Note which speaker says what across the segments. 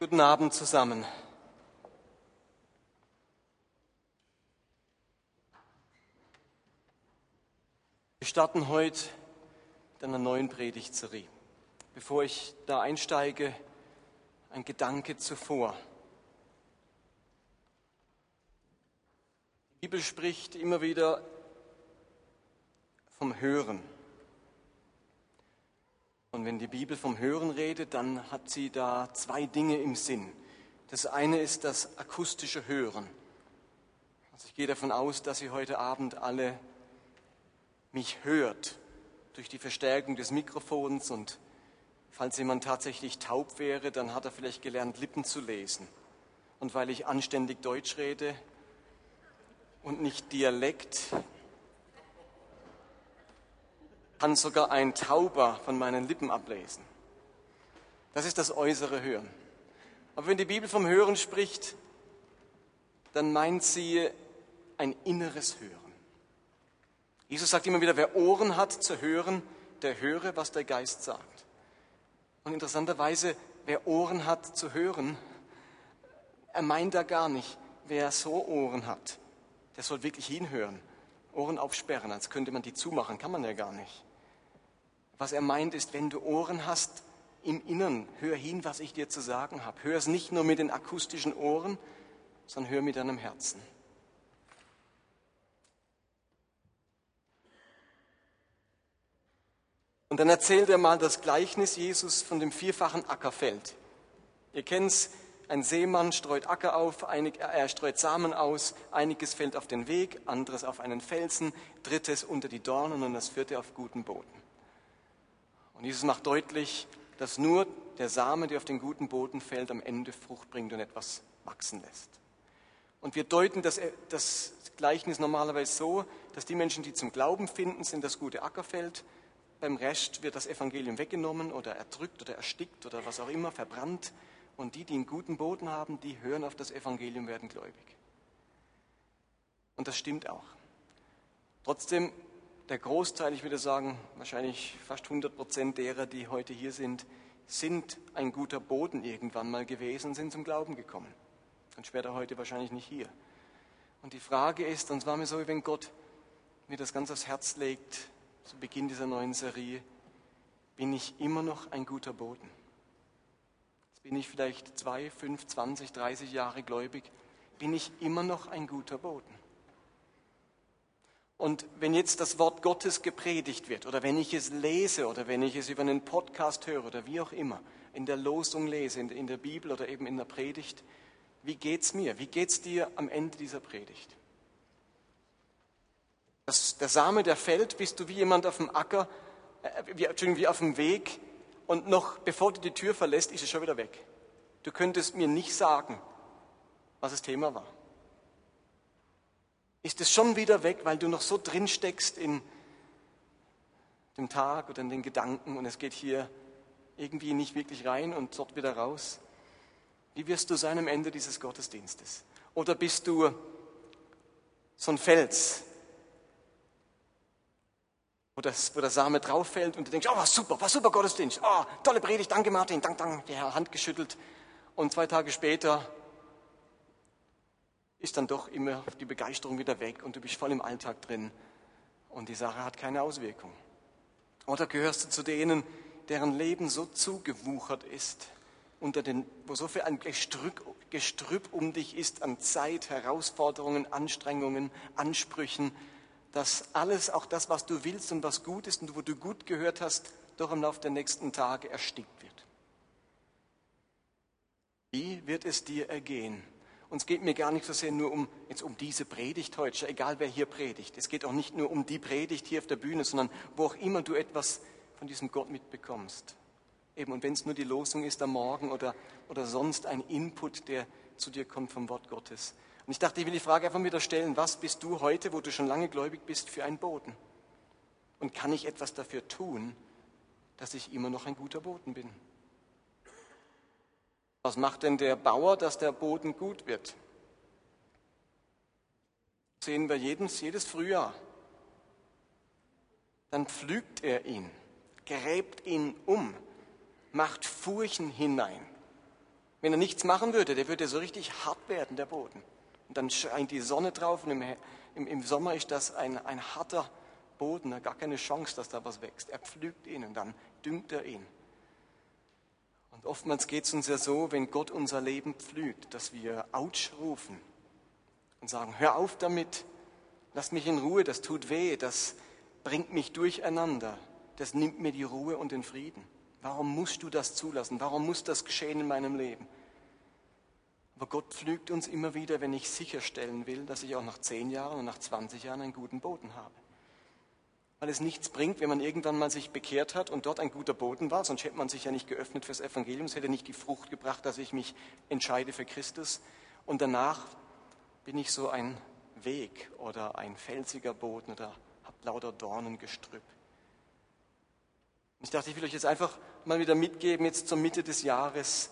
Speaker 1: Guten Abend zusammen. Wir starten heute mit einer neuen Predigtserie. Bevor ich da einsteige, ein Gedanke zuvor. Die Bibel spricht immer wieder vom Hören. Und wenn die Bibel vom Hören redet, dann hat sie da zwei Dinge im Sinn. Das eine ist das akustische Hören. Also ich gehe davon aus, dass Sie heute Abend alle mich hört durch die Verstärkung des Mikrofons und falls jemand tatsächlich taub wäre, dann hat er vielleicht gelernt, Lippen zu lesen. Und weil ich anständig Deutsch rede und nicht Dialekt, kann sogar ein Tauber von meinen Lippen ablesen. Das ist das äußere Hören. Aber wenn die Bibel vom Hören spricht, dann meint sie ein inneres Hören. Jesus sagt immer wieder, wer Ohren hat zu hören, der höre, was der Geist sagt. Und interessanterweise, wer Ohren hat zu hören, er meint da gar nicht, wer so Ohren hat, der soll wirklich hinhören. Ohren aufsperren, als könnte man die zumachen, kann man ja gar nicht. Was er meint ist, wenn du Ohren hast im Innern, hör hin, was ich dir zu sagen habe. Hör es nicht nur mit den akustischen Ohren, sondern hör mit deinem Herzen. Und dann erzählt er mal das Gleichnis Jesus von dem vierfachen Ackerfeld. Ihr kennt es, ein Seemann streut Acker auf, einig, er streut Samen aus, einiges fällt auf den Weg, anderes auf einen Felsen, drittes unter die Dornen und das vierte auf guten Boden. Und Jesus macht deutlich, dass nur der Same, der auf den guten Boden fällt, am Ende Frucht bringt und etwas wachsen lässt. Und wir deuten das, das Gleichnis normalerweise so, dass die Menschen, die zum Glauben finden, sind das gute Ackerfeld. Beim Rest wird das Evangelium weggenommen oder erdrückt oder erstickt oder was auch immer, verbrannt. Und die, die einen guten Boden haben, die hören auf das Evangelium, werden gläubig. Und das stimmt auch. Trotzdem der Großteil, ich würde sagen, wahrscheinlich fast 100 Prozent derer, die heute hier sind, sind ein guter Boden irgendwann mal gewesen sind zum Glauben gekommen. Und später heute wahrscheinlich nicht hier. Und die Frage ist, und es war mir so, wie wenn Gott mir das ganz aufs Herz legt, zu Beginn dieser neuen Serie, bin ich immer noch ein guter Boden? Jetzt bin ich vielleicht zwei, fünf, zwanzig, dreißig Jahre gläubig. Bin ich immer noch ein guter Boden? Und wenn jetzt das Wort Gottes gepredigt wird oder wenn ich es lese oder wenn ich es über einen Podcast höre oder wie auch immer, in der Losung lese, in der Bibel oder eben in der Predigt, wie geht's mir? Wie geht's dir am Ende dieser Predigt? Das, der Same, der fällt, bist du wie jemand auf dem Acker, äh, wie, wie auf dem Weg und noch bevor du die Tür verlässt, ist es schon wieder weg. Du könntest mir nicht sagen, was das Thema war ist es schon wieder weg, weil du noch so drin steckst in dem Tag oder in den Gedanken und es geht hier irgendwie nicht wirklich rein und dort wieder raus. Wie wirst du sein am Ende dieses Gottesdienstes? Oder bist du so ein Fels, wo, das, wo der Same drauf fällt und du denkst, oh, super, was super Gottesdienst, oh, tolle Predigt, danke Martin, dank, dank, der Hand geschüttelt. Und zwei Tage später ist dann doch immer die Begeisterung wieder weg und du bist voll im Alltag drin und die Sache hat keine Auswirkung. Oder gehörst du zu denen, deren Leben so zugewuchert ist, unter den, wo so viel ein Gestrüpp, Gestrüpp um dich ist an Zeit, Herausforderungen, Anstrengungen, Ansprüchen, dass alles, auch das, was du willst und was gut ist und wo du gut gehört hast, doch im Laufe der nächsten Tage erstickt wird. Wie wird es dir ergehen? Und es geht mir gar nicht so sehr nur um, jetzt um diese Predigt heute, egal wer hier predigt. Es geht auch nicht nur um die Predigt hier auf der Bühne, sondern wo auch immer du etwas von diesem Gott mitbekommst. Eben, und wenn es nur die Losung ist am Morgen oder, oder sonst ein Input, der zu dir kommt vom Wort Gottes. Und ich dachte, ich will die Frage einfach wieder stellen, was bist du heute, wo du schon lange gläubig bist, für ein Boden? Und kann ich etwas dafür tun, dass ich immer noch ein guter Boden bin? Was macht denn der Bauer, dass der Boden gut wird? Das sehen wir jedes, jedes Frühjahr. Dann pflügt er ihn, gräbt ihn um, macht Furchen hinein. Wenn er nichts machen würde, der würde so richtig hart werden, der Boden. Und dann scheint die Sonne drauf und im, im, im Sommer ist das ein, ein harter Boden, gar keine Chance, dass da was wächst. Er pflügt ihn und dann düngt er ihn. Und oftmals geht es uns ja so, wenn Gott unser Leben pflügt, dass wir Autsch rufen und sagen, hör auf damit, lass mich in Ruhe, das tut weh, das bringt mich durcheinander, das nimmt mir die Ruhe und den Frieden. Warum musst du das zulassen? Warum muss das geschehen in meinem Leben? Aber Gott pflügt uns immer wieder, wenn ich sicherstellen will, dass ich auch nach zehn Jahren und nach 20 Jahren einen guten Boden habe. Weil es nichts bringt, wenn man irgendwann mal sich bekehrt hat und dort ein guter Boden war, sonst hätte man sich ja nicht geöffnet fürs Evangelium, es hätte nicht die Frucht gebracht, dass ich mich entscheide für Christus. Und danach bin ich so ein Weg oder ein felsiger Boden oder habe lauter Dornengestrüpp. Ich dachte, ich will euch jetzt einfach mal wieder mitgeben, jetzt zur Mitte des Jahres,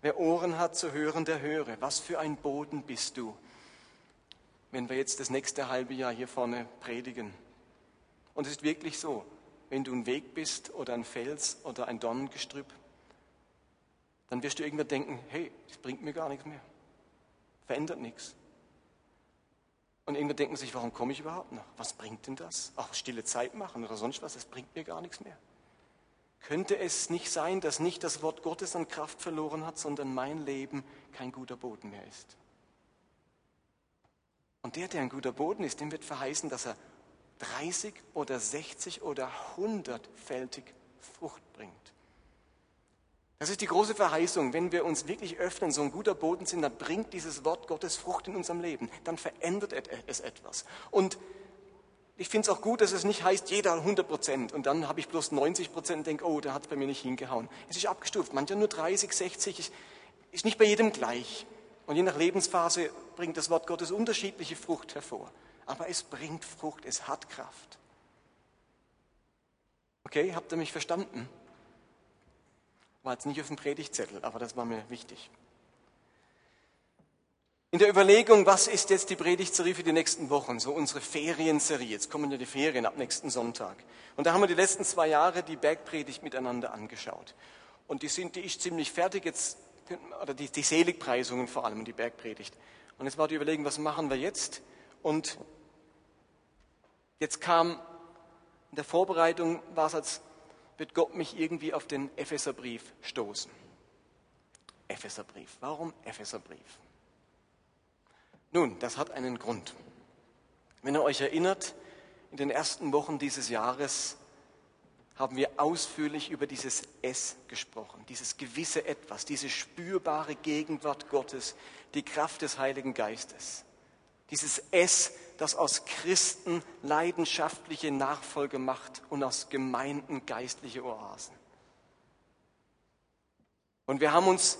Speaker 1: Wer Ohren hat zu hören, der höre. Was für ein Boden bist du, wenn wir jetzt das nächste halbe Jahr hier vorne predigen. Und es ist wirklich so, wenn du ein Weg bist oder ein Fels oder ein Dornengestrüpp, dann wirst du irgendwann denken, hey, das bringt mir gar nichts mehr. Verändert nichts. Und irgendwann denken sich, warum komme ich überhaupt noch? Was bringt denn das? Auch stille Zeit machen oder sonst was, das bringt mir gar nichts mehr. Könnte es nicht sein, dass nicht das Wort Gottes an Kraft verloren hat, sondern mein Leben kein guter Boden mehr ist? Und der, der ein guter Boden ist, dem wird verheißen, dass er 30 oder 60 oder 100-fältig Frucht bringt. Das ist die große Verheißung. Wenn wir uns wirklich öffnen, so ein guter Boden sind, dann bringt dieses Wort Gottes Frucht in unserem Leben. Dann verändert es etwas. Und ich finde es auch gut, dass es nicht heißt, jeder 100 Prozent und dann habe ich bloß 90 Prozent und denke, oh, der hat es bei mir nicht hingehauen. Es ist abgestuft. Mancher nur 30, 60, ist, ist nicht bei jedem gleich. Und je nach Lebensphase bringt das Wort Gottes unterschiedliche Frucht hervor. Aber es bringt Frucht, es hat Kraft. Okay, habt ihr mich verstanden? War jetzt nicht auf dem Predigtzettel, aber das war mir wichtig. In der Überlegung, was ist jetzt die Predigtserie für die nächsten Wochen, so unsere Ferienserie, jetzt kommen ja die Ferien ab nächsten Sonntag. Und da haben wir die letzten zwei Jahre die Bergpredigt miteinander angeschaut. Und die, sind, die ist ziemlich fertig jetzt, oder die, die Seligpreisungen vor allem, die Bergpredigt. Und jetzt war die Überlegung, was machen wir jetzt? Und jetzt kam in der Vorbereitung, war es, als wird Gott mich irgendwie auf den Epheserbrief stoßen. Epheserbrief. Warum Epheserbrief? Nun, das hat einen Grund. Wenn ihr euch erinnert, in den ersten Wochen dieses Jahres haben wir ausführlich über dieses S gesprochen, dieses gewisse Etwas, diese spürbare Gegenwart Gottes, die Kraft des Heiligen Geistes. Dieses S, das aus Christen leidenschaftliche Nachfolge macht und aus Gemeinden geistliche Oasen. Und wir haben uns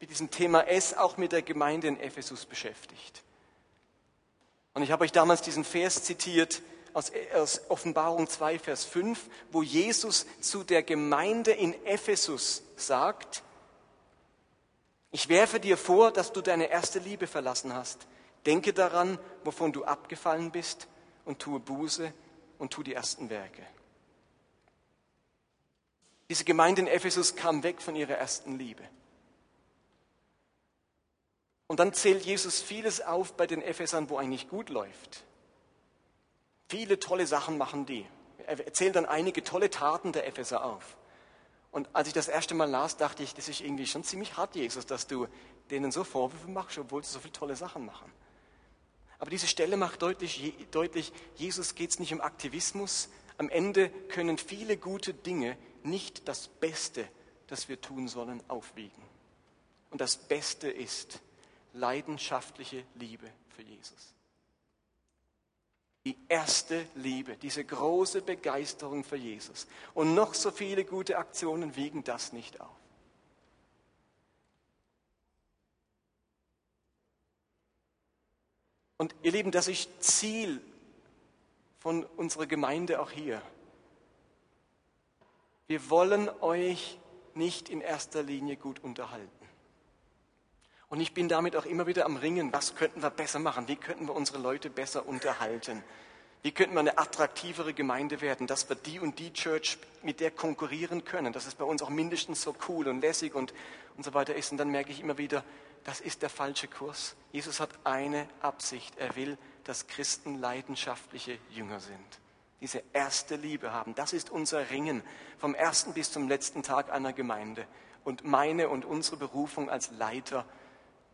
Speaker 1: mit diesem Thema S auch mit der Gemeinde in Ephesus beschäftigt. Und ich habe euch damals diesen Vers zitiert aus, aus Offenbarung 2, Vers 5, wo Jesus zu der Gemeinde in Ephesus sagt, ich werfe dir vor, dass du deine erste Liebe verlassen hast. Denke daran, wovon du abgefallen bist und tue Buße und tu die ersten Werke. Diese Gemeinde in Ephesus kam weg von ihrer ersten Liebe. Und dann zählt Jesus vieles auf bei den Ephesern, wo eigentlich gut läuft. Viele tolle Sachen machen die. Er erzählt dann einige tolle Taten der Epheser auf. Und als ich das erste Mal las, dachte ich, das ist irgendwie schon ziemlich hart, Jesus, dass du denen so Vorwürfe machst, obwohl sie so viele tolle Sachen machen. Aber diese Stelle macht deutlich, deutlich Jesus geht es nicht um Aktivismus. Am Ende können viele gute Dinge nicht das Beste, das wir tun sollen, aufwiegen. Und das Beste ist, leidenschaftliche Liebe für Jesus. Die erste Liebe, diese große Begeisterung für Jesus. Und noch so viele gute Aktionen wiegen das nicht auf. Und ihr Lieben, das ist Ziel von unserer Gemeinde auch hier. Wir wollen euch nicht in erster Linie gut unterhalten. Und ich bin damit auch immer wieder am Ringen, was könnten wir besser machen, wie könnten wir unsere Leute besser unterhalten. Wie könnten wir eine attraktivere Gemeinde werden, dass wir die und die Church mit der konkurrieren können, dass es bei uns auch mindestens so cool und lässig und, und so weiter ist. Und dann merke ich immer wieder, das ist der falsche Kurs. Jesus hat eine Absicht. Er will, dass Christen leidenschaftliche Jünger sind. Diese erste Liebe haben. Das ist unser Ringen vom ersten bis zum letzten Tag einer Gemeinde. Und meine und unsere Berufung als Leiter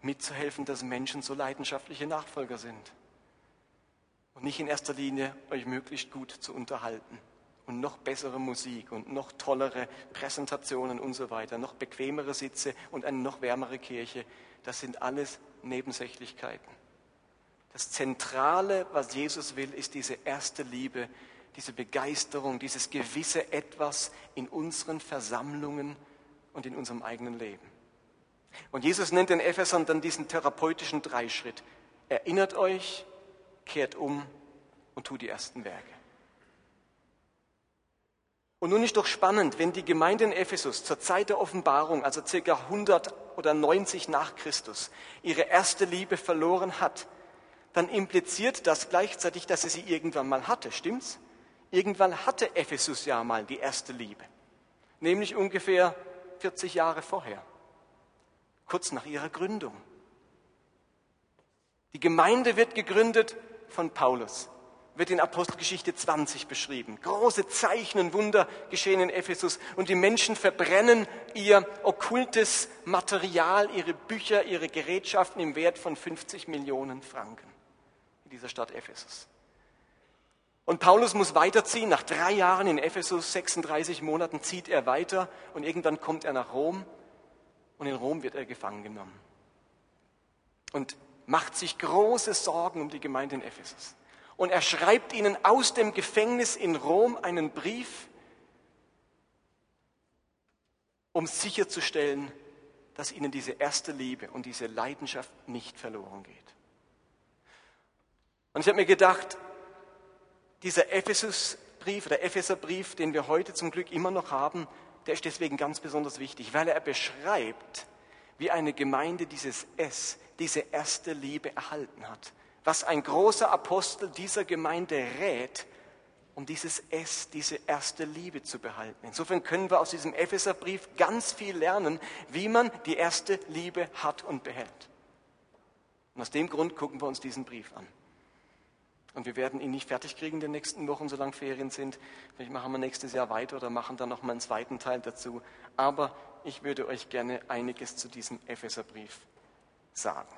Speaker 1: mitzuhelfen, dass Menschen so leidenschaftliche Nachfolger sind. Und nicht in erster Linie euch möglichst gut zu unterhalten und noch bessere Musik und noch tollere Präsentationen und so weiter, noch bequemere Sitze und eine noch wärmere Kirche. Das sind alles Nebensächlichkeiten. Das Zentrale, was Jesus will, ist diese erste Liebe, diese Begeisterung, dieses gewisse Etwas in unseren Versammlungen und in unserem eigenen Leben. Und Jesus nennt den Ephesern dann diesen therapeutischen Dreischritt. Erinnert euch, kehrt um und tut die ersten Werke. Und nun ist doch spannend, wenn die Gemeinde in Ephesus zur Zeit der Offenbarung, also circa 100 oder 90 nach Christus, ihre erste Liebe verloren hat, dann impliziert das gleichzeitig, dass sie sie irgendwann mal hatte, stimmt's? Irgendwann hatte Ephesus ja mal die erste Liebe, nämlich ungefähr 40 Jahre vorher, kurz nach ihrer Gründung. Die Gemeinde wird gegründet von Paulus, wird in Apostelgeschichte 20 beschrieben. Große Zeichen und Wunder geschehen in Ephesus und die Menschen verbrennen ihr okkultes Material, ihre Bücher, ihre Gerätschaften im Wert von 50 Millionen Franken in dieser Stadt Ephesus. Und Paulus muss weiterziehen. Nach drei Jahren in Ephesus, 36 Monaten, zieht er weiter und irgendwann kommt er nach Rom und in Rom wird er gefangen genommen. Und macht sich große Sorgen um die Gemeinde in Ephesus. Und er schreibt ihnen aus dem Gefängnis in Rom einen Brief, um sicherzustellen, dass ihnen diese erste Liebe und diese Leidenschaft nicht verloren geht. Und ich habe mir gedacht, dieser Ephesusbrief, der Epheserbrief, den wir heute zum Glück immer noch haben, der ist deswegen ganz besonders wichtig, weil er beschreibt, wie eine Gemeinde dieses S, diese erste Liebe erhalten hat. Was ein großer Apostel dieser Gemeinde rät, um dieses S, diese erste Liebe zu behalten. Insofern können wir aus diesem Epheserbrief ganz viel lernen, wie man die erste Liebe hat und behält. Und aus dem Grund gucken wir uns diesen Brief an. Und wir werden ihn nicht fertig kriegen in den nächsten Wochen, solange Ferien sind. Vielleicht machen wir nächstes Jahr weiter oder machen dann noch mal einen zweiten Teil dazu. Aber ich würde euch gerne einiges zu diesem Epheserbrief sagen.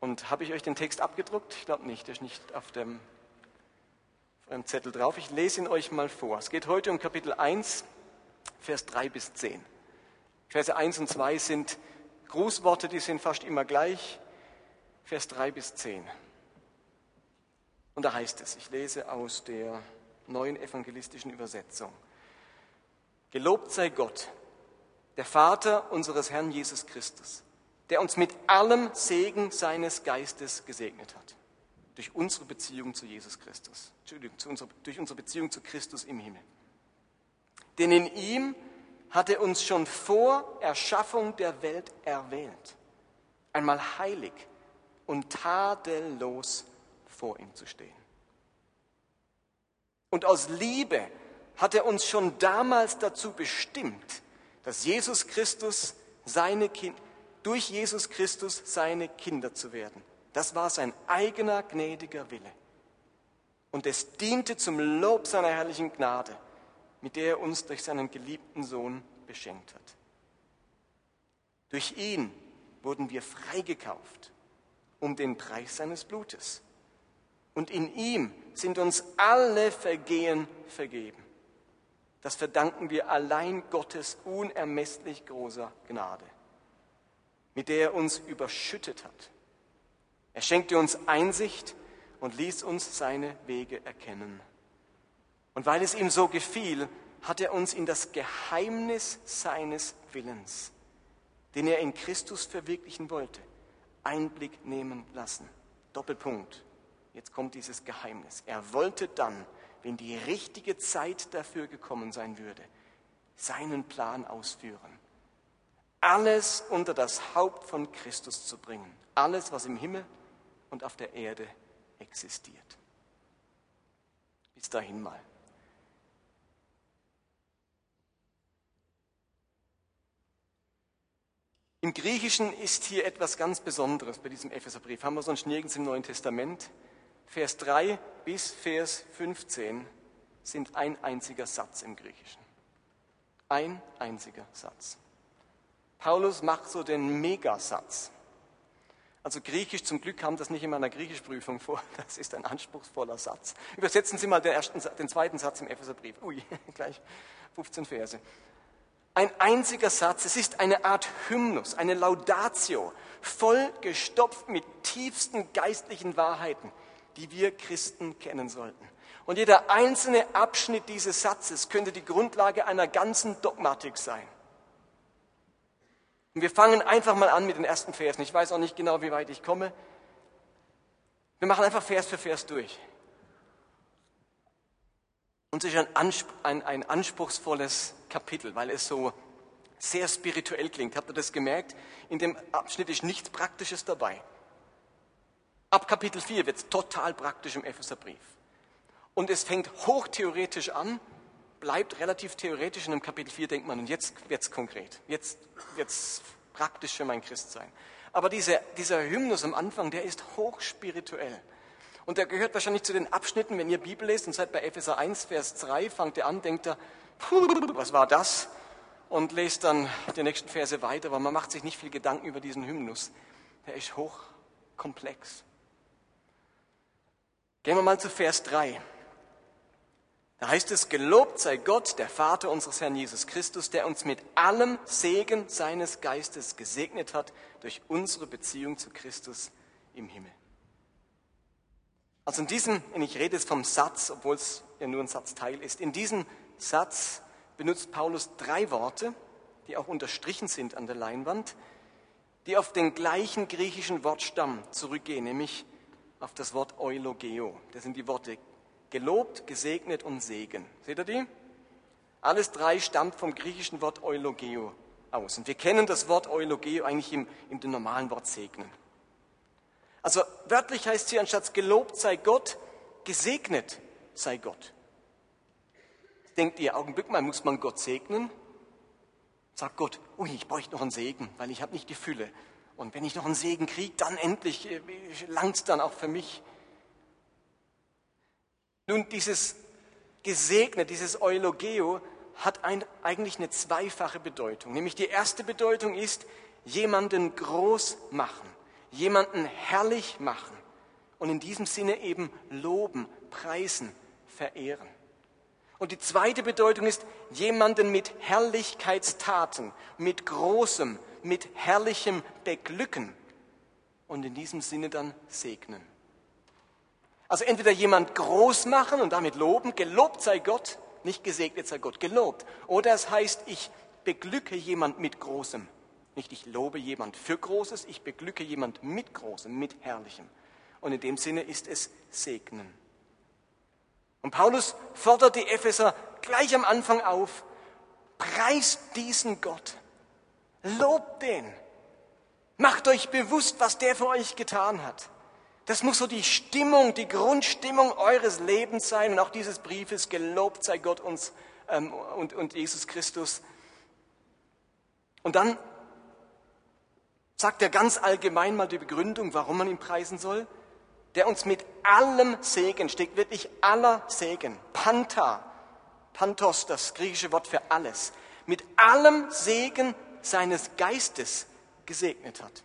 Speaker 1: Und habe ich euch den Text abgedruckt? Ich glaube nicht, der ist nicht auf dem, auf dem Zettel drauf. Ich lese ihn euch mal vor. Es geht heute um Kapitel 1, Vers 3 bis 10. Verse 1 und 2 sind Grußworte, die sind fast immer gleich. Vers 3 bis 10. Und da heißt es, ich lese aus der neuen evangelistischen Übersetzung. Gelobt sei Gott, der Vater unseres Herrn Jesus Christus, der uns mit allem Segen seines Geistes gesegnet hat. Durch unsere Beziehung zu Jesus Christus. Entschuldigung, zu unserer, durch unsere Beziehung zu Christus im Himmel. Denn in ihm hat er uns schon vor Erschaffung der Welt erwählt. Einmal heilig und tadellos vor ihm zu stehen. Und aus Liebe hat er uns schon damals dazu bestimmt, dass Jesus Christus seine kind, durch Jesus Christus seine Kinder zu werden. Das war sein eigener gnädiger Wille. Und es diente zum Lob seiner herrlichen Gnade, mit der er uns durch seinen geliebten Sohn beschenkt hat. Durch ihn wurden wir freigekauft um den Preis seines Blutes und in ihm sind uns alle Vergehen vergeben. Das verdanken wir allein Gottes unermesslich großer Gnade, mit der er uns überschüttet hat. Er schenkte uns Einsicht und ließ uns seine Wege erkennen. Und weil es ihm so gefiel, hat er uns in das Geheimnis seines Willens, den er in Christus verwirklichen wollte, Einblick nehmen lassen. Doppelpunkt. Jetzt kommt dieses Geheimnis. Er wollte dann, wenn die richtige Zeit dafür gekommen sein würde, seinen Plan ausführen. Alles unter das Haupt von Christus zu bringen. Alles, was im Himmel und auf der Erde existiert. Bis dahin mal. Im Griechischen ist hier etwas ganz Besonderes bei diesem Epheserbrief. Haben wir sonst nirgends im Neuen Testament. Vers 3 bis Vers 15 sind ein einziger Satz im Griechischen. Ein einziger Satz. Paulus macht so den Megasatz. Also Griechisch, zum Glück kam das nicht in meiner Griechischprüfung vor. Das ist ein anspruchsvoller Satz. Übersetzen Sie mal den, ersten, den zweiten Satz im Epheserbrief. Ui, gleich 15 Verse. Ein einziger Satz, es ist eine Art Hymnus, eine Laudatio, voll gestopft mit tiefsten geistlichen Wahrheiten, die wir Christen kennen sollten. Und jeder einzelne Abschnitt dieses Satzes könnte die Grundlage einer ganzen Dogmatik sein. Und wir fangen einfach mal an mit den ersten Versen. Ich weiß auch nicht genau, wie weit ich komme. Wir machen einfach Vers für Vers durch. Und es ist ein, ein, ein anspruchsvolles Kapitel, weil es so sehr spirituell klingt. Habt ihr das gemerkt? In dem Abschnitt ist nichts Praktisches dabei. Ab Kapitel 4 wird es total praktisch im Epheserbrief. Und es fängt hochtheoretisch an, bleibt relativ theoretisch und im Kapitel 4 denkt man, und jetzt es konkret, jetzt es praktisch für mein Christsein. Aber diese, dieser Hymnus am Anfang, der ist hochspirituell. Und der gehört wahrscheinlich zu den Abschnitten, wenn ihr Bibel lest und seid bei Epheser 1, Vers 3, fangt ihr an, denkt ihr, was war das? Und lest dann die nächsten Verse weiter, aber man macht sich nicht viel Gedanken über diesen Hymnus. Der ist hochkomplex. Gehen wir mal zu Vers 3. Da heißt es, gelobt sei Gott, der Vater unseres Herrn Jesus Christus, der uns mit allem Segen seines Geistes gesegnet hat durch unsere Beziehung zu Christus im Himmel. Also in diesem, und ich rede jetzt vom Satz, obwohl es ja nur ein Satzteil ist, in diesem Satz benutzt Paulus drei Worte, die auch unterstrichen sind an der Leinwand, die auf den gleichen griechischen Wortstamm zurückgehen, nämlich auf das Wort Eulogeo. Das sind die Worte Gelobt, gesegnet und Segen. Seht ihr die? Alles drei stammt vom griechischen Wort Eulogeo aus. Und wir kennen das Wort Eulogeo eigentlich im, im normalen Wort segnen. Also wörtlich heißt hier anstatt gelobt sei Gott, gesegnet sei Gott. Denkt ihr, Augenblick mal, muss man Gott segnen? Sagt Gott, ui, ich bräuchte noch einen Segen, weil ich habe nicht die Fülle. Und wenn ich noch einen Segen kriege, dann endlich äh, langt es dann auch für mich. Nun, dieses Gesegnet, dieses Eulogeo hat ein, eigentlich eine zweifache Bedeutung. Nämlich die erste Bedeutung ist, jemanden groß machen, jemanden herrlich machen und in diesem Sinne eben loben, preisen, verehren. Und die zweite Bedeutung ist, jemanden mit Herrlichkeitstaten, mit großem, mit herrlichem beglücken und in diesem Sinne dann segnen. Also entweder jemand groß machen und damit loben, gelobt sei Gott, nicht gesegnet sei Gott, gelobt. Oder es heißt, ich beglücke jemand mit Großem. Nicht ich lobe jemand für Großes, ich beglücke jemand mit Großem, mit Herrlichem. Und in dem Sinne ist es segnen. Und Paulus fordert die Epheser gleich am Anfang auf, preist diesen Gott, lobt den, macht euch bewusst, was der für euch getan hat. Das muss so die Stimmung, die Grundstimmung eures Lebens sein und auch dieses Briefes. Gelobt sei Gott uns ähm, und, und Jesus Christus. Und dann sagt er ganz allgemein mal die Begründung, warum man ihn preisen soll. Der uns mit allem Segen, steht wirklich aller Segen, Panta, Pantos, das griechische Wort für alles, mit allem Segen seines Geistes gesegnet hat.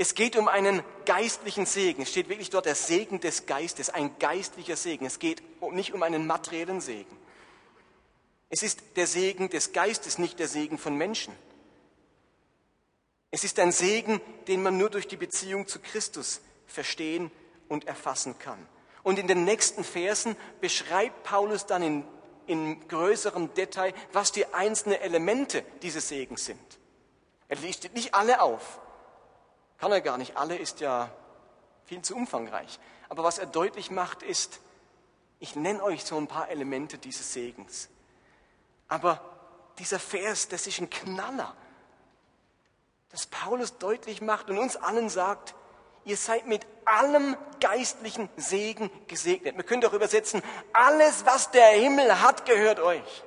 Speaker 1: Es geht um einen geistlichen Segen. Es steht wirklich dort der Segen des Geistes, ein geistlicher Segen. Es geht nicht um einen materiellen Segen. Es ist der Segen des Geistes, nicht der Segen von Menschen. Es ist ein Segen, den man nur durch die Beziehung zu Christus verstehen und erfassen kann. Und in den nächsten Versen beschreibt Paulus dann in, in größerem Detail, was die einzelnen Elemente dieses Segens sind. Er listet nicht alle auf, kann er gar nicht. Alle ist ja viel zu umfangreich. Aber was er deutlich macht, ist, ich nenne euch so ein paar Elemente dieses Segens. Aber dieser Vers, das ist ein Knaller, dass Paulus deutlich macht und uns allen sagt, Ihr seid mit allem geistlichen Segen gesegnet. Man könnte auch übersetzen, alles, was der Himmel hat, gehört euch.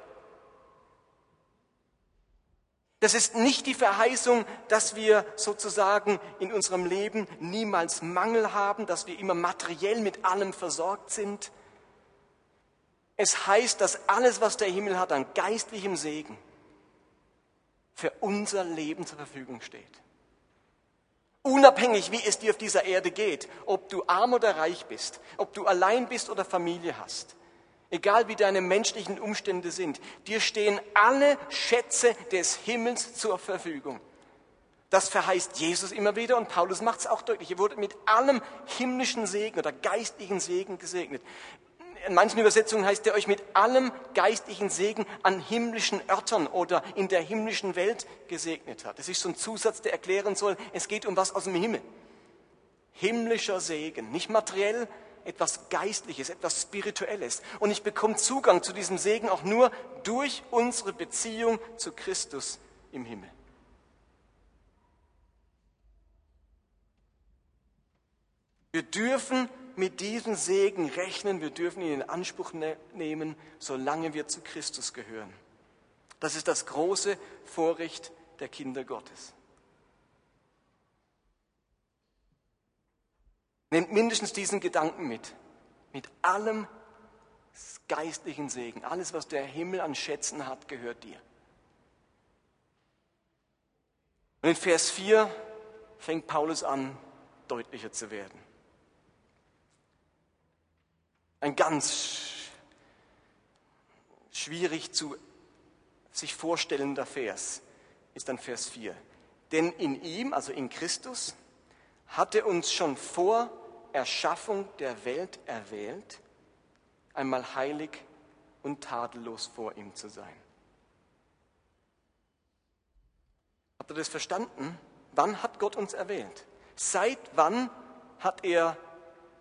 Speaker 1: Das ist nicht die Verheißung, dass wir sozusagen in unserem Leben niemals Mangel haben, dass wir immer materiell mit allem versorgt sind. Es heißt, dass alles, was der Himmel hat an geistlichem Segen, für unser Leben zur Verfügung steht. Unabhängig, wie es dir auf dieser Erde geht, ob du arm oder reich bist, ob du allein bist oder Familie hast, egal wie deine menschlichen Umstände sind, dir stehen alle Schätze des Himmels zur Verfügung. Das verheißt Jesus immer wieder und Paulus macht es auch deutlich. Ihr wurdet mit allem himmlischen Segen oder geistlichen Segen gesegnet. In manchen Übersetzungen heißt er euch mit allem geistlichen Segen an himmlischen Örtern oder in der himmlischen Welt gesegnet hat. Das ist so ein Zusatz, der erklären soll, es geht um was aus dem Himmel. Himmlischer Segen, nicht materiell, etwas Geistliches, etwas Spirituelles. Und ich bekomme Zugang zu diesem Segen auch nur durch unsere Beziehung zu Christus im Himmel. Wir dürfen mit diesem Segen rechnen, wir dürfen ihn in Anspruch ne nehmen, solange wir zu Christus gehören. Das ist das große Vorrecht der Kinder Gottes. Nehmt mindestens diesen Gedanken mit. Mit allem geistlichen Segen. Alles, was der Himmel an Schätzen hat, gehört dir. Und in Vers 4 fängt Paulus an, deutlicher zu werden. Ein ganz schwierig zu sich vorstellender Vers ist dann Vers 4. Denn in ihm, also in Christus, hatte uns schon vor Erschaffung der Welt erwählt, einmal heilig und tadellos vor ihm zu sein. Habt ihr das verstanden? Wann hat Gott uns erwählt? Seit wann hat er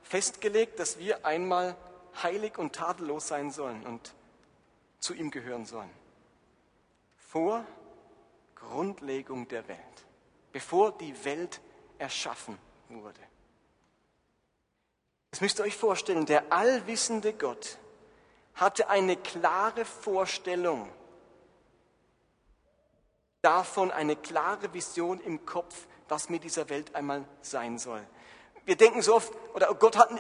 Speaker 1: festgelegt, dass wir einmal heilig und tadellos sein sollen und zu ihm gehören sollen? Vor Grundlegung der Welt, bevor die Welt erschaffen wurde. Das müsst ihr euch vorstellen, der allwissende Gott hatte eine klare Vorstellung davon, eine klare Vision im Kopf, was mit dieser Welt einmal sein soll. Wir denken so oft, oder Gott hat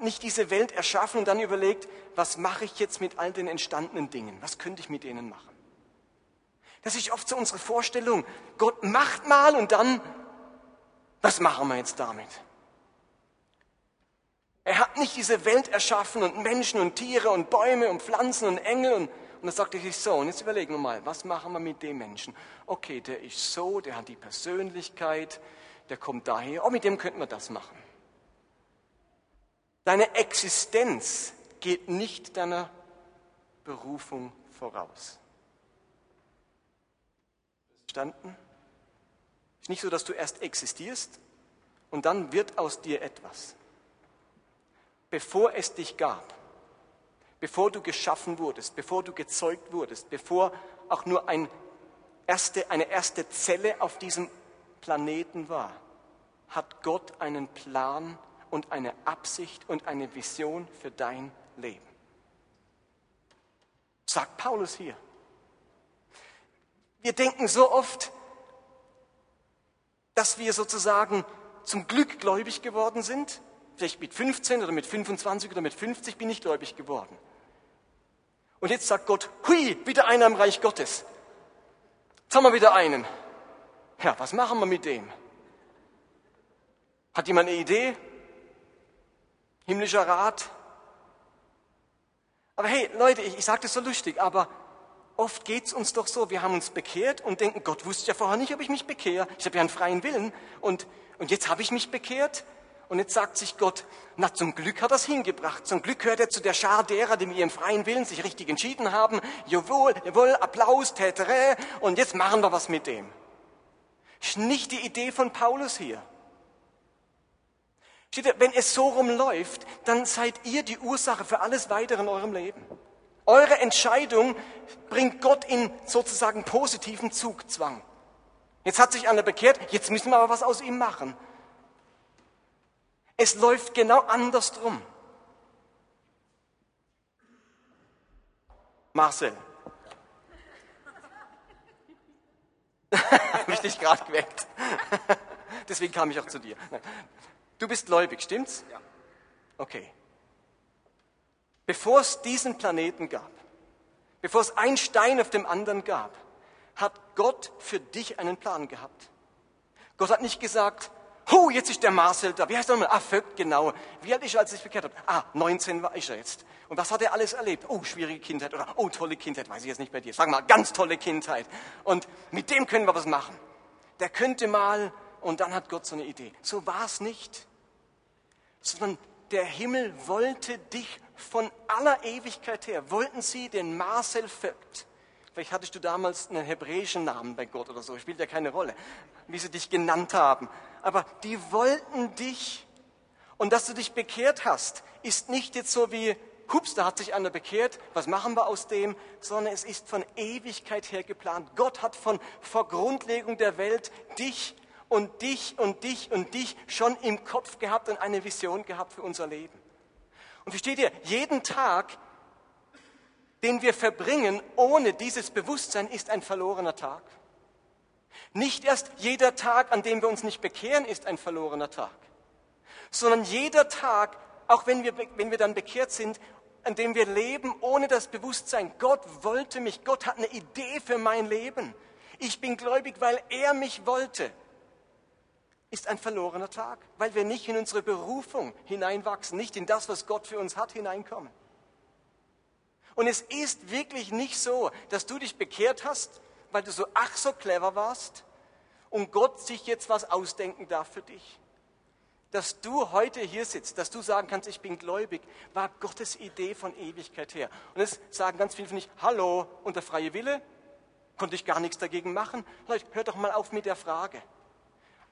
Speaker 1: nicht diese Welt erschaffen und dann überlegt, was mache ich jetzt mit all den entstandenen Dingen? Was könnte ich mit denen machen? Das ist oft so unsere Vorstellung. Gott macht mal und dann, was machen wir jetzt damit? Er hat nicht diese Welt erschaffen und Menschen und Tiere und Bäume und Pflanzen und Engel und, und dann sagte ich so, und jetzt überlegen wir mal, was machen wir mit dem Menschen? Okay, der ist so, der hat die Persönlichkeit, der kommt daher, oh, mit dem könnten wir das machen. Deine Existenz geht nicht deiner Berufung voraus. Verstanden? Ist nicht so, dass du erst existierst und dann wird aus dir etwas bevor es dich gab, bevor du geschaffen wurdest, bevor du gezeugt wurdest, bevor auch nur ein erste, eine erste Zelle auf diesem Planeten war, hat Gott einen Plan und eine Absicht und eine Vision für dein Leben. Sagt Paulus hier. Wir denken so oft, dass wir sozusagen zum Glück gläubig geworden sind, Vielleicht mit 15 oder mit 25 oder mit 50 bin ich gläubig geworden. Und jetzt sagt Gott, hui, wieder einer im Reich Gottes. Jetzt haben wir wieder einen. Ja, was machen wir mit dem? Hat jemand eine Idee? Himmlischer Rat? Aber hey, Leute, ich, ich sage das so lustig, aber oft geht es uns doch so, wir haben uns bekehrt und denken, Gott wusste ja vorher nicht, ob ich mich bekehre. Ich habe ja einen freien Willen und, und jetzt habe ich mich bekehrt und jetzt sagt sich Gott, na zum Glück hat er es hingebracht. Zum Glück gehört er zu der Schar derer, die mit ihrem freien Willen sich richtig entschieden haben. Jawohl, jawohl, Applaus, tätere. Und jetzt machen wir was mit dem. Ist nicht die Idee von Paulus hier. Steht ihr, wenn es so rumläuft, dann seid ihr die Ursache für alles weitere in eurem Leben. Eure Entscheidung bringt Gott in sozusagen positiven Zugzwang. Jetzt hat sich einer bekehrt, jetzt müssen wir aber was aus ihm machen. Es läuft genau andersrum. Marcel. Habe ich dich gerade geweckt. Deswegen kam ich auch zu dir. Du bist gläubig, stimmt's?
Speaker 2: Ja.
Speaker 1: Okay. Bevor es diesen Planeten gab, bevor es einen Stein auf dem anderen gab, hat Gott für dich einen Plan gehabt. Gott hat nicht gesagt, oh, jetzt ist der Marcel da. Wie heißt er nochmal? Ah, Vögt, genau. Wie alt ist er, als sich bekehrt hat? Ah, 19 war ich jetzt. Und was hat er alles erlebt? Oh, schwierige Kindheit oder oh, tolle Kindheit, weiß ich jetzt nicht bei dir. Sag mal, ganz tolle Kindheit. Und mit dem können wir was machen. Der könnte mal, und dann hat Gott so eine Idee. So war es nicht. Sondern der Himmel wollte dich von aller Ewigkeit her, wollten sie den Marcel Vögt. Vielleicht hattest du damals einen hebräischen Namen bei Gott oder so, spielt ja keine Rolle, wie sie dich genannt haben. Aber die wollten dich. Und dass du dich bekehrt hast, ist nicht jetzt so wie, hups, da hat sich einer bekehrt, was machen wir aus dem, sondern es ist von Ewigkeit her geplant. Gott hat von vor Grundlegung der Welt dich und dich und dich und dich schon im Kopf gehabt und eine Vision gehabt für unser Leben. Und versteht ihr, jeden Tag, den wir verbringen ohne dieses Bewusstsein, ist ein verlorener Tag. Nicht erst jeder Tag, an dem wir uns nicht bekehren, ist ein verlorener Tag, sondern jeder Tag, auch wenn wir, wenn wir dann bekehrt sind, an dem wir leben ohne das Bewusstsein, Gott wollte mich, Gott hat eine Idee für mein Leben. Ich bin gläubig, weil er mich wollte ist ein verlorener Tag, weil wir nicht in unsere Berufung hineinwachsen, nicht in das, was Gott für uns hat, hineinkommen. Und es ist wirklich nicht so, dass du dich bekehrt hast, weil du so ach so clever warst und Gott sich jetzt was ausdenken darf für dich. Dass du heute hier sitzt, dass du sagen kannst, ich bin gläubig, war Gottes Idee von Ewigkeit her. Und es sagen ganz viele von euch, hallo, unter freie Wille, konnte ich gar nichts dagegen machen. Leute, hört doch mal auf mit der Frage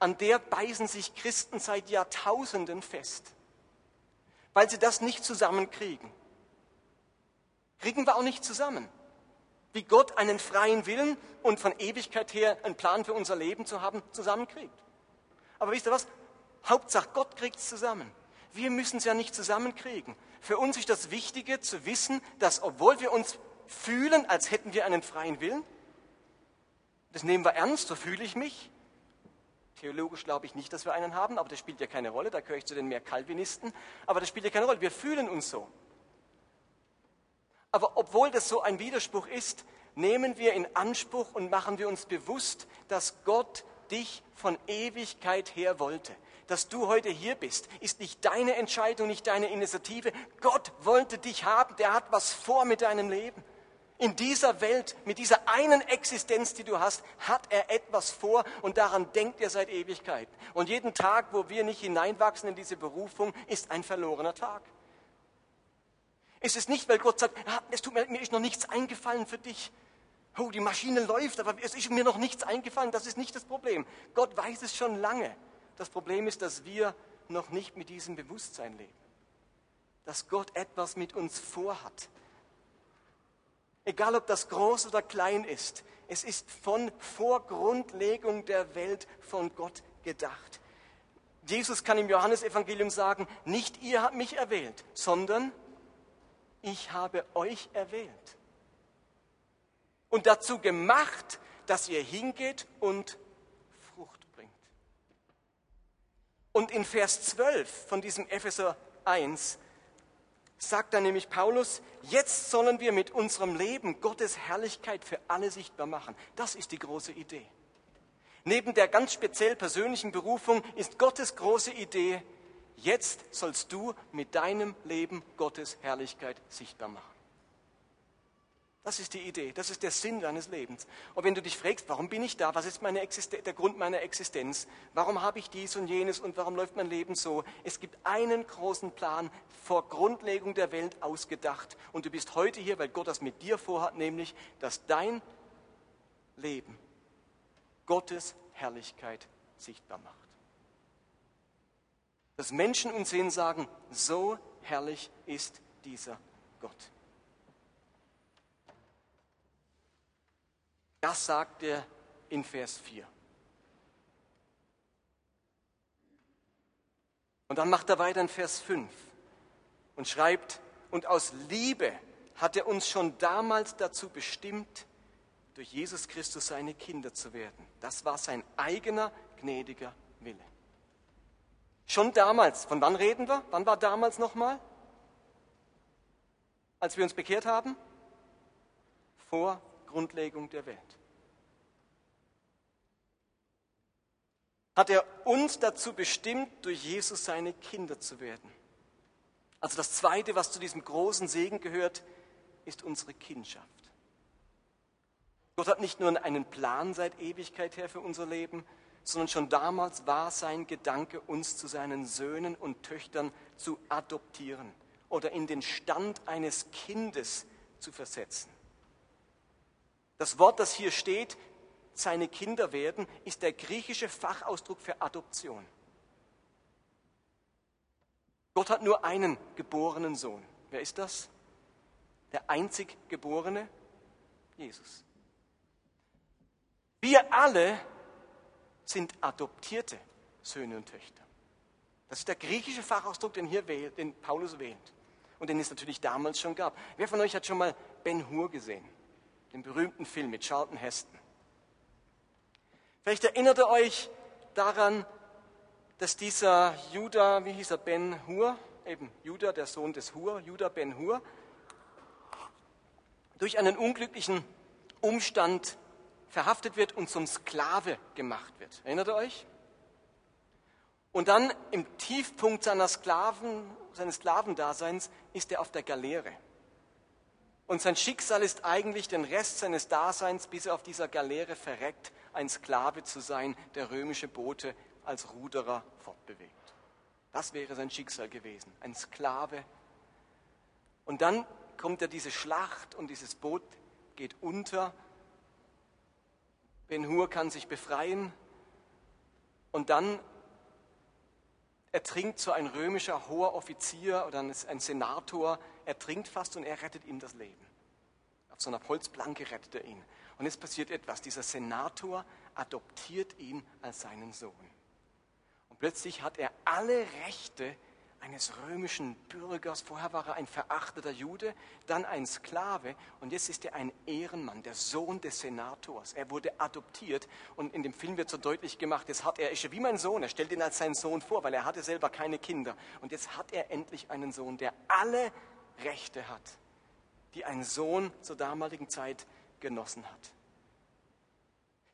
Speaker 1: an der beißen sich Christen seit Jahrtausenden fest, weil sie das nicht zusammenkriegen. Kriegen wir auch nicht zusammen. Wie Gott einen freien Willen und von Ewigkeit her einen Plan für unser Leben zu haben, zusammenkriegt. Aber wisst ihr was? Hauptsache, Gott kriegt es zusammen. Wir müssen es ja nicht zusammenkriegen. Für uns ist das Wichtige zu wissen, dass obwohl wir uns fühlen, als hätten wir einen freien Willen, das nehmen wir ernst, so fühle ich mich, Theologisch glaube ich nicht, dass wir einen haben, aber das spielt ja keine Rolle, da gehöre ich zu den mehr Calvinisten, aber das spielt ja keine Rolle, wir fühlen uns so. Aber obwohl das so ein Widerspruch ist, nehmen wir in Anspruch und machen wir uns bewusst, dass Gott dich von Ewigkeit her wollte. Dass du heute hier bist, ist nicht deine Entscheidung, nicht deine Initiative. Gott wollte dich haben, der hat was vor mit deinem Leben. In dieser Welt, mit dieser einen Existenz, die du hast, hat er etwas vor und daran denkt er seit Ewigkeit. Und jeden Tag, wo wir nicht hineinwachsen in diese Berufung, ist ein verlorener Tag. Es ist nicht, weil Gott sagt, ah, es tut mir, mir ist noch nichts eingefallen für dich. Oh, die Maschine läuft, aber es ist mir noch nichts eingefallen. Das ist nicht das Problem. Gott weiß es schon lange. Das Problem ist, dass wir noch nicht mit diesem Bewusstsein leben. Dass Gott etwas mit uns vorhat Egal ob das groß oder klein ist, es ist von Vorgrundlegung der Welt von Gott gedacht. Jesus kann im Johannesevangelium sagen, nicht ihr habt mich erwählt, sondern ich habe euch erwählt. Und dazu gemacht, dass ihr hingeht und Frucht bringt. Und in Vers 12 von diesem Epheser 1 sagt dann nämlich Paulus, jetzt sollen wir mit unserem Leben Gottes Herrlichkeit für alle sichtbar machen. Das ist die große Idee. Neben der ganz speziell persönlichen Berufung ist Gottes große Idee, jetzt sollst du mit deinem Leben Gottes Herrlichkeit sichtbar machen. Das ist die Idee, das ist der Sinn deines Lebens. Und wenn du dich fragst, warum bin ich da, was ist der Grund meiner Existenz, warum habe ich dies und jenes und warum läuft mein Leben so, es gibt einen großen Plan vor Grundlegung der Welt ausgedacht. Und du bist heute hier, weil Gott das mit dir vorhat, nämlich, dass dein Leben Gottes Herrlichkeit sichtbar macht. Dass Menschen uns sehen sagen, so herrlich ist dieser Gott. Das sagt er in Vers 4. Und dann macht er weiter in Vers 5 und schreibt, und aus Liebe hat er uns schon damals dazu bestimmt, durch Jesus Christus seine Kinder zu werden. Das war sein eigener gnädiger Wille. Schon damals, von wann reden wir? Wann war damals nochmal? Als wir uns bekehrt haben? Vor Grundlegung der Welt. Hat er uns dazu bestimmt, durch Jesus seine Kinder zu werden. Also das Zweite, was zu diesem großen Segen gehört, ist unsere Kindschaft. Gott hat nicht nur einen Plan seit Ewigkeit her für unser Leben, sondern schon damals war sein Gedanke, uns zu seinen Söhnen und Töchtern zu adoptieren oder in den Stand eines Kindes zu versetzen. Das Wort, das hier steht, seine Kinder werden, ist der griechische Fachausdruck für Adoption. Gott hat nur einen geborenen Sohn. Wer ist das? Der einzig geborene Jesus. Wir alle sind adoptierte Söhne und Töchter. Das ist der griechische Fachausdruck, den, hier wählt, den Paulus wählt und den es natürlich damals schon gab. Wer von euch hat schon mal Ben Hur gesehen? Den berühmten Film mit Charlton Heston. Vielleicht erinnert ihr euch daran, dass dieser Judah, wie hieß er, Ben Hur, eben Judah, der Sohn des Hur, Judah Ben Hur, durch einen unglücklichen Umstand verhaftet wird und zum Sklave gemacht wird. Erinnert ihr euch? Und dann im Tiefpunkt seiner Sklaven, seines Sklavendaseins ist er auf der Galeere. Und sein Schicksal ist eigentlich den Rest seines Daseins, bis er auf dieser Galeere verreckt, ein Sklave zu sein, der römische Boote als Ruderer fortbewegt. Das wäre sein Schicksal gewesen, ein Sklave. Und dann kommt er diese Schlacht und dieses Boot geht unter Ben Hur kann sich befreien und dann ertrinkt so ein römischer hoher Offizier oder ein Senator, ertrinkt fast und er rettet ihm das Leben. Auf so einer Holzplanke rettet er ihn. Und es passiert etwas. Dieser Senator adoptiert ihn als seinen Sohn. Und plötzlich hat er alle Rechte eines römischen Bürgers. Vorher war er ein verachteter Jude, dann ein Sklave und jetzt ist er ein Ehrenmann, der Sohn des Senators. Er wurde adoptiert und in dem Film wird so deutlich gemacht, jetzt hat er, ist wie mein Sohn, er stellt ihn als seinen Sohn vor, weil er hatte selber keine Kinder. Und jetzt hat er endlich einen Sohn, der alle Rechte hat, die ein Sohn zur damaligen Zeit genossen hat.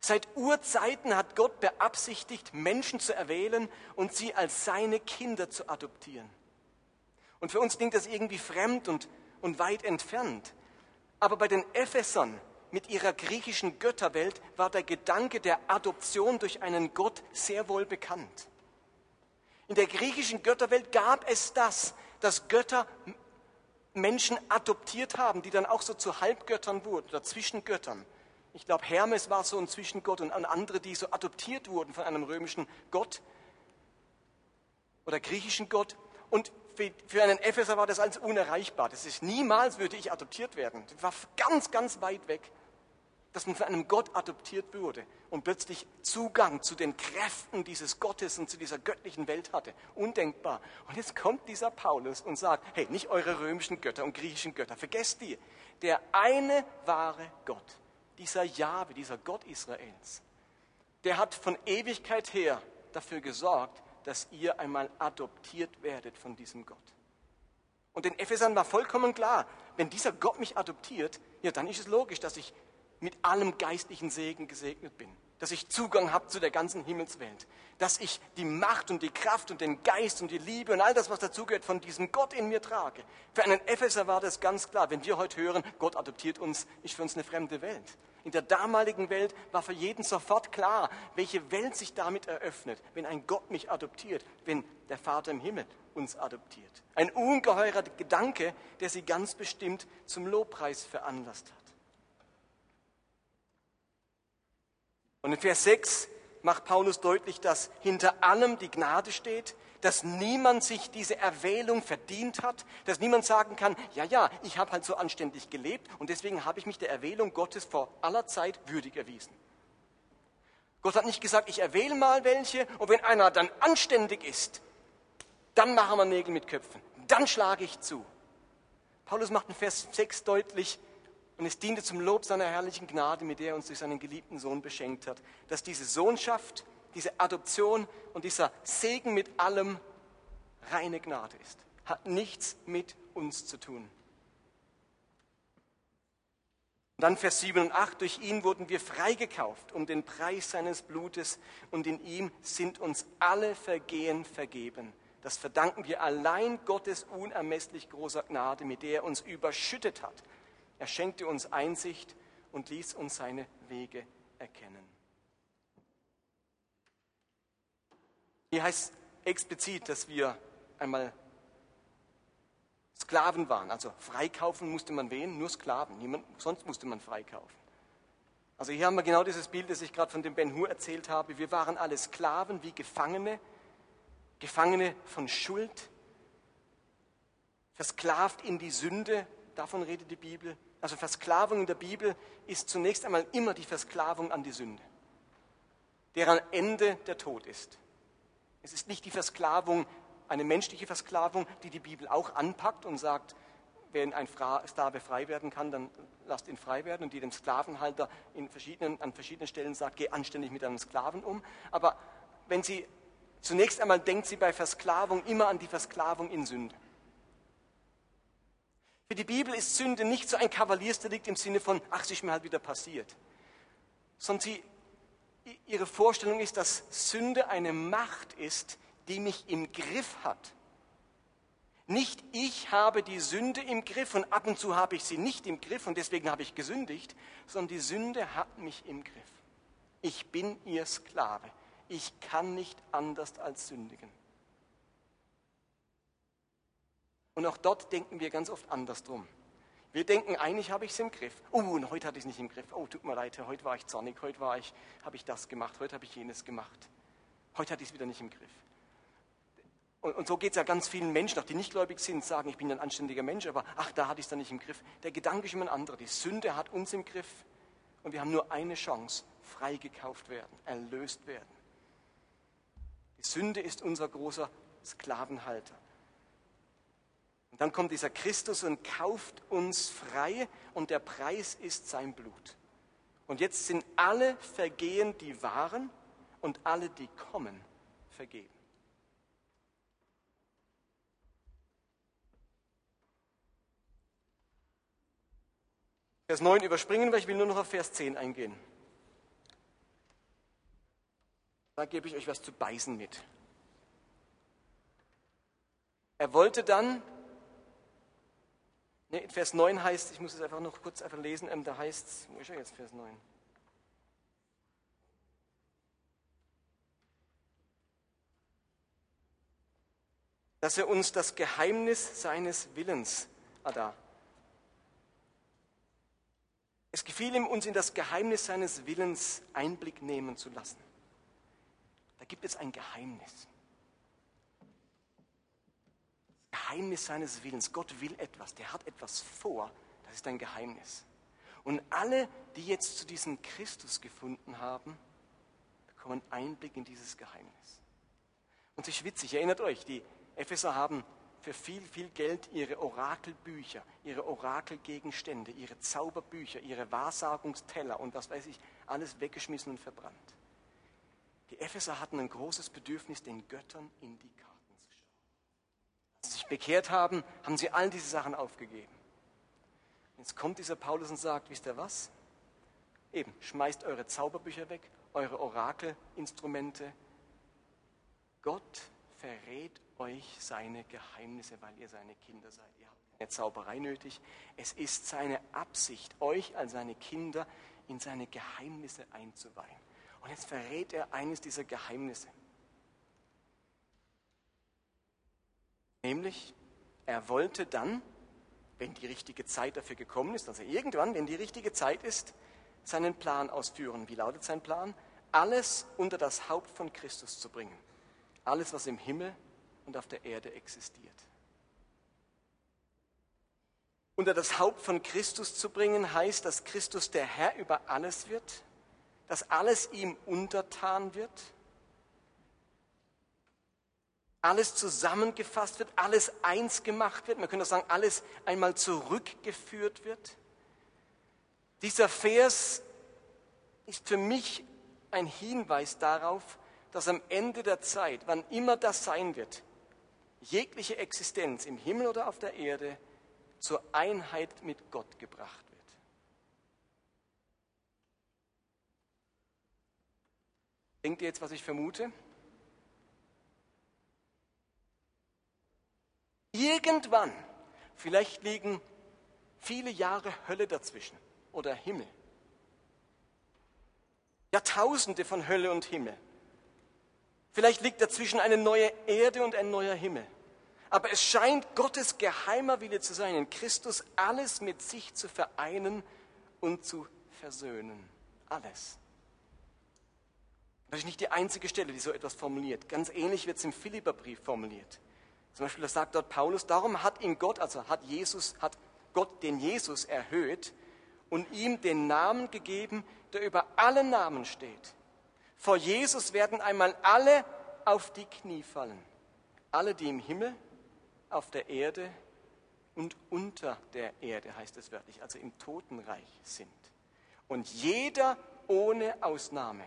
Speaker 1: Seit Urzeiten hat Gott beabsichtigt, Menschen zu erwählen und sie als seine Kinder zu adoptieren. Und für uns klingt das irgendwie fremd und, und weit entfernt. Aber bei den Ephesern mit ihrer griechischen Götterwelt war der Gedanke der Adoption durch einen Gott sehr wohl bekannt. In der griechischen Götterwelt gab es das, dass Götter Menschen adoptiert haben, die dann auch so zu Halbgöttern wurden oder Zwischengöttern. Ich glaube, Hermes war so ein Zwischengott und andere, die so adoptiert wurden von einem römischen Gott oder griechischen Gott. Und für einen Epheser war das alles unerreichbar. Das ist niemals würde ich adoptiert werden. Das war ganz, ganz weit weg, dass man von einem Gott adoptiert wurde und plötzlich Zugang zu den Kräften dieses Gottes und zu dieser göttlichen Welt hatte. Undenkbar. Und jetzt kommt dieser Paulus und sagt, hey, nicht eure römischen Götter und griechischen Götter, vergesst die. Der eine wahre Gott dieser Jahwe, dieser Gott Israels, der hat von Ewigkeit her dafür gesorgt, dass ihr einmal adoptiert werdet von diesem Gott. Und den Ephesern war vollkommen klar, wenn dieser Gott mich adoptiert, ja, dann ist es logisch, dass ich mit allem geistlichen Segen gesegnet bin dass ich Zugang habe zu der ganzen Himmelswelt, dass ich die Macht und die Kraft und den Geist und die Liebe und all das, was dazugehört, von diesem Gott in mir trage. Für einen Epheser war das ganz klar. Wenn wir heute hören, Gott adoptiert uns, ist für uns eine fremde Welt. In der damaligen Welt war für jeden sofort klar, welche Welt sich damit eröffnet, wenn ein Gott mich adoptiert, wenn der Vater im Himmel uns adoptiert. Ein ungeheurer Gedanke, der sie ganz bestimmt zum Lobpreis veranlasst hat. Und in Vers 6 macht Paulus deutlich, dass hinter allem die Gnade steht, dass niemand sich diese Erwählung verdient hat, dass niemand sagen kann, ja, ja, ich habe halt so anständig gelebt und deswegen habe ich mich der Erwählung Gottes vor aller Zeit würdig erwiesen. Gott hat nicht gesagt, ich erwähle mal welche und wenn einer dann anständig ist, Dann machen wir Nägel mit Köpfen. Dann schlage ich zu. Paulus macht in Vers 6 deutlich, und es diente zum Lob seiner herrlichen Gnade, mit der er uns durch seinen geliebten Sohn beschenkt hat, dass diese Sohnschaft, diese Adoption und dieser Segen mit allem reine Gnade ist. Hat nichts mit uns zu tun. Und dann Vers 7 und 8, durch ihn wurden wir freigekauft um den Preis seines Blutes und in ihm sind uns alle Vergehen vergeben. Das verdanken wir allein Gottes unermesslich großer Gnade, mit der er uns überschüttet hat er schenkte uns Einsicht und ließ uns seine Wege erkennen. Hier heißt explizit, dass wir einmal Sklaven waren. Also freikaufen musste man wen? Nur Sklaven. Niemand, sonst musste man freikaufen. Also hier haben wir genau dieses Bild, das ich gerade von dem Ben Hur erzählt habe. Wir waren alle Sklaven wie Gefangene, Gefangene von Schuld, versklavt in die Sünde, davon redet die Bibel. Also Versklavung in der Bibel ist zunächst einmal immer die Versklavung an die Sünde, deren Ende der Tod ist. Es ist nicht die Versklavung, eine menschliche Versklavung, die die Bibel auch anpackt und sagt, wenn ein Sklave frei werden kann, dann lasst ihn frei werden und die dem Sklavenhalter verschiedenen, an verschiedenen Stellen sagt, geh anständig mit einem Sklaven um. Aber wenn sie zunächst einmal denkt sie bei Versklavung immer an die Versklavung in Sünde. Für die Bibel ist Sünde nicht so ein Kavaliersdelikt im Sinne von, ach, es ist mir halt wieder passiert. Sondern sie, ihre Vorstellung ist, dass Sünde eine Macht ist, die mich im Griff hat. Nicht ich habe die Sünde im Griff und ab und zu habe ich sie nicht im Griff und deswegen habe ich gesündigt, sondern die Sünde hat mich im Griff. Ich bin ihr Sklave. Ich kann nicht anders als sündigen. Und auch dort denken wir ganz oft andersrum. Wir denken, eigentlich habe ich es im Griff. Oh, und heute hatte ich es nicht im Griff. Oh, tut mir leid, heute war ich zornig, heute war ich, habe ich das gemacht, heute habe ich jenes gemacht. Heute hatte ich es wieder nicht im Griff. Und, und so geht es ja ganz vielen Menschen, auch die nicht gläubig sind, sagen, ich bin ein anständiger Mensch, aber ach, da hatte ich es dann nicht im Griff. Der Gedanke ist immer ein anderer. Die Sünde hat uns im Griff und wir haben nur eine Chance, freigekauft werden, erlöst werden. Die Sünde ist unser großer Sklavenhalter. Dann kommt dieser Christus und kauft uns frei und der Preis ist sein Blut. Und jetzt sind alle Vergehen, die waren und alle, die kommen, vergeben. Vers 9 überspringen weil ich will nur noch auf Vers 10 eingehen. Da gebe ich euch was zu beißen mit. Er wollte dann Nee, Vers 9 heißt, ich muss es einfach noch kurz einfach lesen, ähm, da heißt es, wo ist er jetzt, Vers 9? Dass er uns das Geheimnis seines Willens, ah da, es gefiel ihm, uns in das Geheimnis seines Willens Einblick nehmen zu lassen. Da gibt es ein Geheimnis. Geheimnis seines Willens. Gott will etwas, der hat etwas vor. Das ist ein Geheimnis. Und alle, die jetzt zu diesem Christus gefunden haben, bekommen Einblick in dieses Geheimnis. Und es ist witzig, erinnert euch, die Epheser haben für viel, viel Geld ihre Orakelbücher, ihre Orakelgegenstände, ihre Zauberbücher, ihre Wahrsagungsteller und was weiß ich, alles weggeschmissen und verbrannt. Die Epheser hatten ein großes Bedürfnis, den Göttern in die Karte bekehrt haben, haben sie all diese Sachen aufgegeben. Jetzt kommt dieser Paulus und sagt, wisst ihr was? Eben, schmeißt eure Zauberbücher weg, eure Orakelinstrumente. Gott verrät euch seine Geheimnisse, weil ihr seine Kinder seid. Ihr habt keine Zauberei nötig. Es ist seine Absicht, euch als seine Kinder in seine Geheimnisse einzuweihen. Und jetzt verrät er eines dieser Geheimnisse. Nämlich, er wollte dann, wenn die richtige Zeit dafür gekommen ist, also irgendwann, wenn die richtige Zeit ist, seinen Plan ausführen. Wie lautet sein Plan? Alles unter das Haupt von Christus zu bringen. Alles, was im Himmel und auf der Erde existiert. Unter das Haupt von Christus zu bringen heißt, dass Christus der Herr über alles wird, dass alles ihm untertan wird alles zusammengefasst wird, alles eins gemacht wird, man könnte auch sagen, alles einmal zurückgeführt wird. Dieser Vers ist für mich ein Hinweis darauf, dass am Ende der Zeit, wann immer das sein wird, jegliche Existenz im Himmel oder auf der Erde zur Einheit mit Gott gebracht wird. Denkt ihr jetzt, was ich vermute? Irgendwann, vielleicht liegen viele Jahre Hölle dazwischen oder Himmel. Jahrtausende von Hölle und Himmel. Vielleicht liegt dazwischen eine neue Erde und ein neuer Himmel. Aber es scheint Gottes geheimer Wille zu sein, in Christus alles mit sich zu vereinen und zu versöhnen. Alles. Das ist nicht die einzige Stelle, die so etwas formuliert. Ganz ähnlich wird es im Philipperbrief formuliert. Zum Beispiel, das sagt dort Paulus, darum hat ihn Gott, also hat Jesus, hat Gott den Jesus erhöht und ihm den Namen gegeben, der über alle Namen steht. Vor Jesus werden einmal alle auf die Knie fallen. Alle, die im Himmel, auf der Erde und unter der Erde, heißt es wörtlich, also im Totenreich sind. Und jeder ohne Ausnahme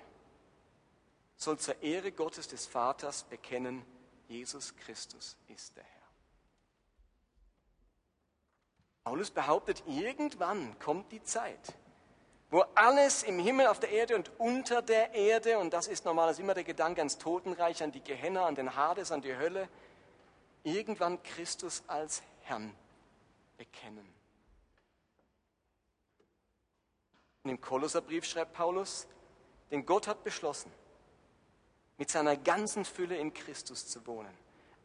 Speaker 1: soll zur Ehre Gottes des Vaters bekennen, Jesus Christus ist der Herr. Paulus behauptet, irgendwann kommt die Zeit, wo alles im Himmel, auf der Erde und unter der Erde, und das ist normalerweise immer der Gedanke ans Totenreich, an die Gehenna, an den Hades, an die Hölle, irgendwann Christus als Herrn bekennen. Und im Kolosserbrief schreibt Paulus, denn Gott hat beschlossen, mit seiner ganzen Fülle in Christus zu wohnen.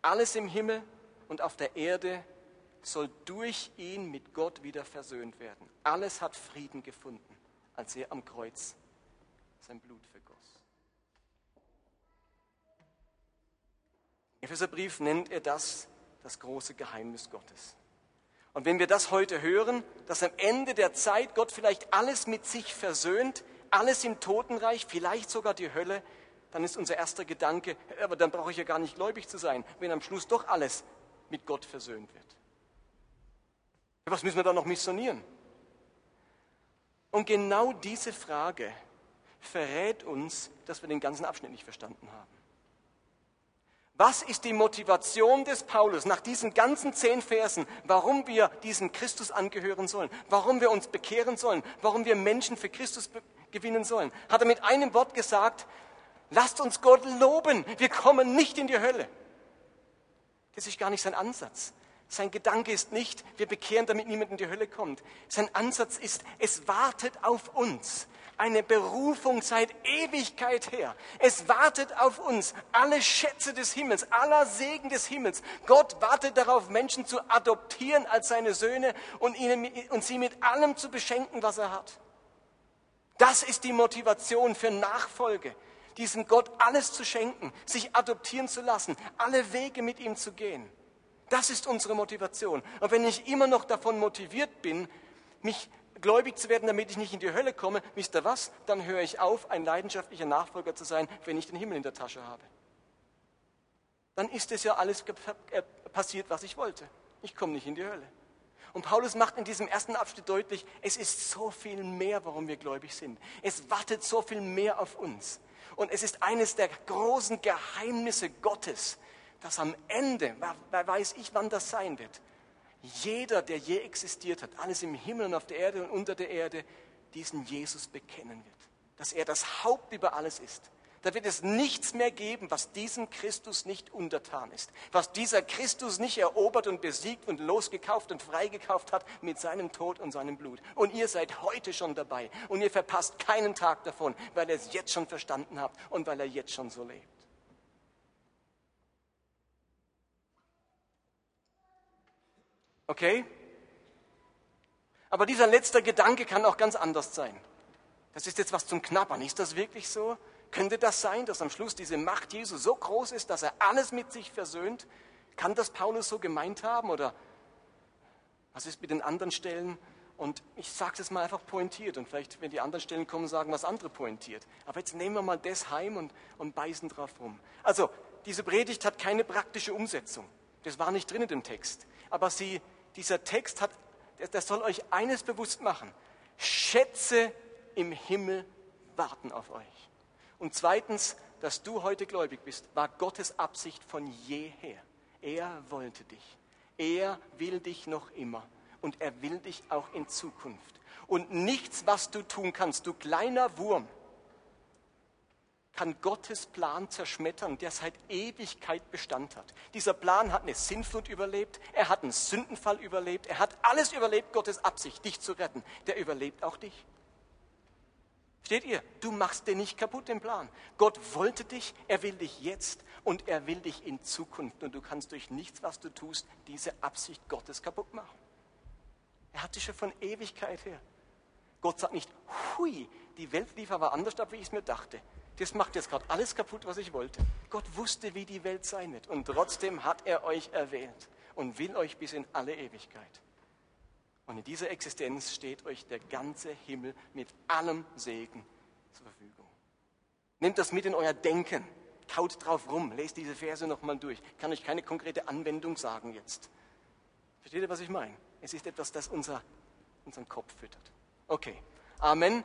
Speaker 1: Alles im Himmel und auf der Erde soll durch ihn mit Gott wieder versöhnt werden. Alles hat Frieden gefunden, als er am Kreuz sein Blut vergoss. Im Epheserbrief nennt er das das große Geheimnis Gottes. Und wenn wir das heute hören, dass am Ende der Zeit Gott vielleicht alles mit sich versöhnt, alles im Totenreich, vielleicht sogar die Hölle, dann ist unser erster Gedanke, aber dann brauche ich ja gar nicht gläubig zu sein, wenn am Schluss doch alles mit Gott versöhnt wird. Was müssen wir da noch missionieren? Und genau diese Frage verrät uns, dass wir den ganzen Abschnitt nicht verstanden haben. Was ist die Motivation des Paulus nach diesen ganzen zehn Versen, warum wir diesem Christus angehören sollen, warum wir uns bekehren sollen, warum wir Menschen für Christus gewinnen sollen? Hat er mit einem Wort gesagt, lasst uns Gott loben, wir kommen nicht in die Hölle. Das ist gar nicht sein Ansatz. Sein Gedanke ist nicht, wir bekehren, damit niemand in die Hölle kommt. Sein Ansatz ist, es wartet auf uns. Eine Berufung seit Ewigkeit her. Es wartet auf uns. Alle Schätze des Himmels, aller Segen des Himmels. Gott wartet darauf, Menschen zu adoptieren als seine Söhne und, ihnen, und sie mit allem zu beschenken, was er hat. Das ist die Motivation für Nachfolge diesem Gott alles zu schenken, sich adoptieren zu lassen, alle Wege mit ihm zu gehen. Das ist unsere Motivation. Und wenn ich immer noch davon motiviert bin, mich gläubig zu werden, damit ich nicht in die Hölle komme, wisst ihr was? Dann höre ich auf, ein leidenschaftlicher Nachfolger zu sein, wenn ich den Himmel in der Tasche habe. Dann ist es ja alles äh, passiert, was ich wollte. Ich komme nicht in die Hölle. Und Paulus macht in diesem ersten Abschnitt deutlich, es ist so viel mehr, warum wir gläubig sind. Es wartet so viel mehr auf uns. Und es ist eines der großen Geheimnisse Gottes, dass am Ende, wer weiß ich, wann das sein wird, jeder, der je existiert hat, alles im Himmel und auf der Erde und unter der Erde, diesen Jesus bekennen wird. Dass er das Haupt über alles ist. Da wird es nichts mehr geben, was diesem Christus nicht untertan ist. Was dieser Christus nicht erobert und besiegt und losgekauft und freigekauft hat mit seinem Tod und seinem Blut. Und ihr seid heute schon dabei. Und ihr verpasst keinen Tag davon, weil ihr es jetzt schon verstanden habt und weil er jetzt schon so lebt. Okay? Aber dieser letzte Gedanke kann auch ganz anders sein. Das ist jetzt was zum Knabbern. Ist das wirklich so? Könnte das sein, dass am Schluss diese Macht Jesu so groß ist, dass er alles mit sich versöhnt? Kann das Paulus so gemeint haben? Oder was ist mit den anderen Stellen? Und ich sage es mal einfach pointiert und vielleicht, wenn die anderen Stellen kommen, sagen was andere pointiert. Aber jetzt nehmen wir mal das heim und, und beißen drauf rum. Also diese Predigt hat keine praktische Umsetzung. Das war nicht drin in dem Text. Aber sie, dieser Text hat, das soll euch eines bewusst machen. Schätze im Himmel warten auf euch. Und zweitens, dass du heute gläubig bist, war Gottes Absicht von jeher. Er wollte dich. Er will dich noch immer. Und er will dich auch in Zukunft. Und nichts, was du tun kannst, du kleiner Wurm, kann Gottes Plan zerschmettern, der seit Ewigkeit Bestand hat. Dieser Plan hat eine Sinnflut überlebt, er hat einen Sündenfall überlebt, er hat alles überlebt, Gottes Absicht, dich zu retten. Der überlebt auch dich. Steht ihr? Du machst den nicht kaputt, den Plan. Gott wollte dich, er will dich jetzt und er will dich in Zukunft. Und du kannst durch nichts, was du tust, diese Absicht Gottes kaputt machen. Er hat dich schon von Ewigkeit her. Gott sagt nicht, hui, die Welt lief aber anders ab, wie ich es mir dachte. Das macht jetzt gerade alles kaputt, was ich wollte. Gott wusste, wie die Welt sein wird. Und trotzdem hat er euch erwählt und will euch bis in alle Ewigkeit. Und in dieser Existenz steht euch der ganze Himmel mit allem Segen zur Verfügung. Nehmt das mit in euer Denken. Kaut drauf rum. Lest diese Verse nochmal durch. Kann euch keine konkrete Anwendung sagen jetzt. Versteht ihr, was ich meine? Es ist etwas, das unser, unseren Kopf füttert. Okay. Amen.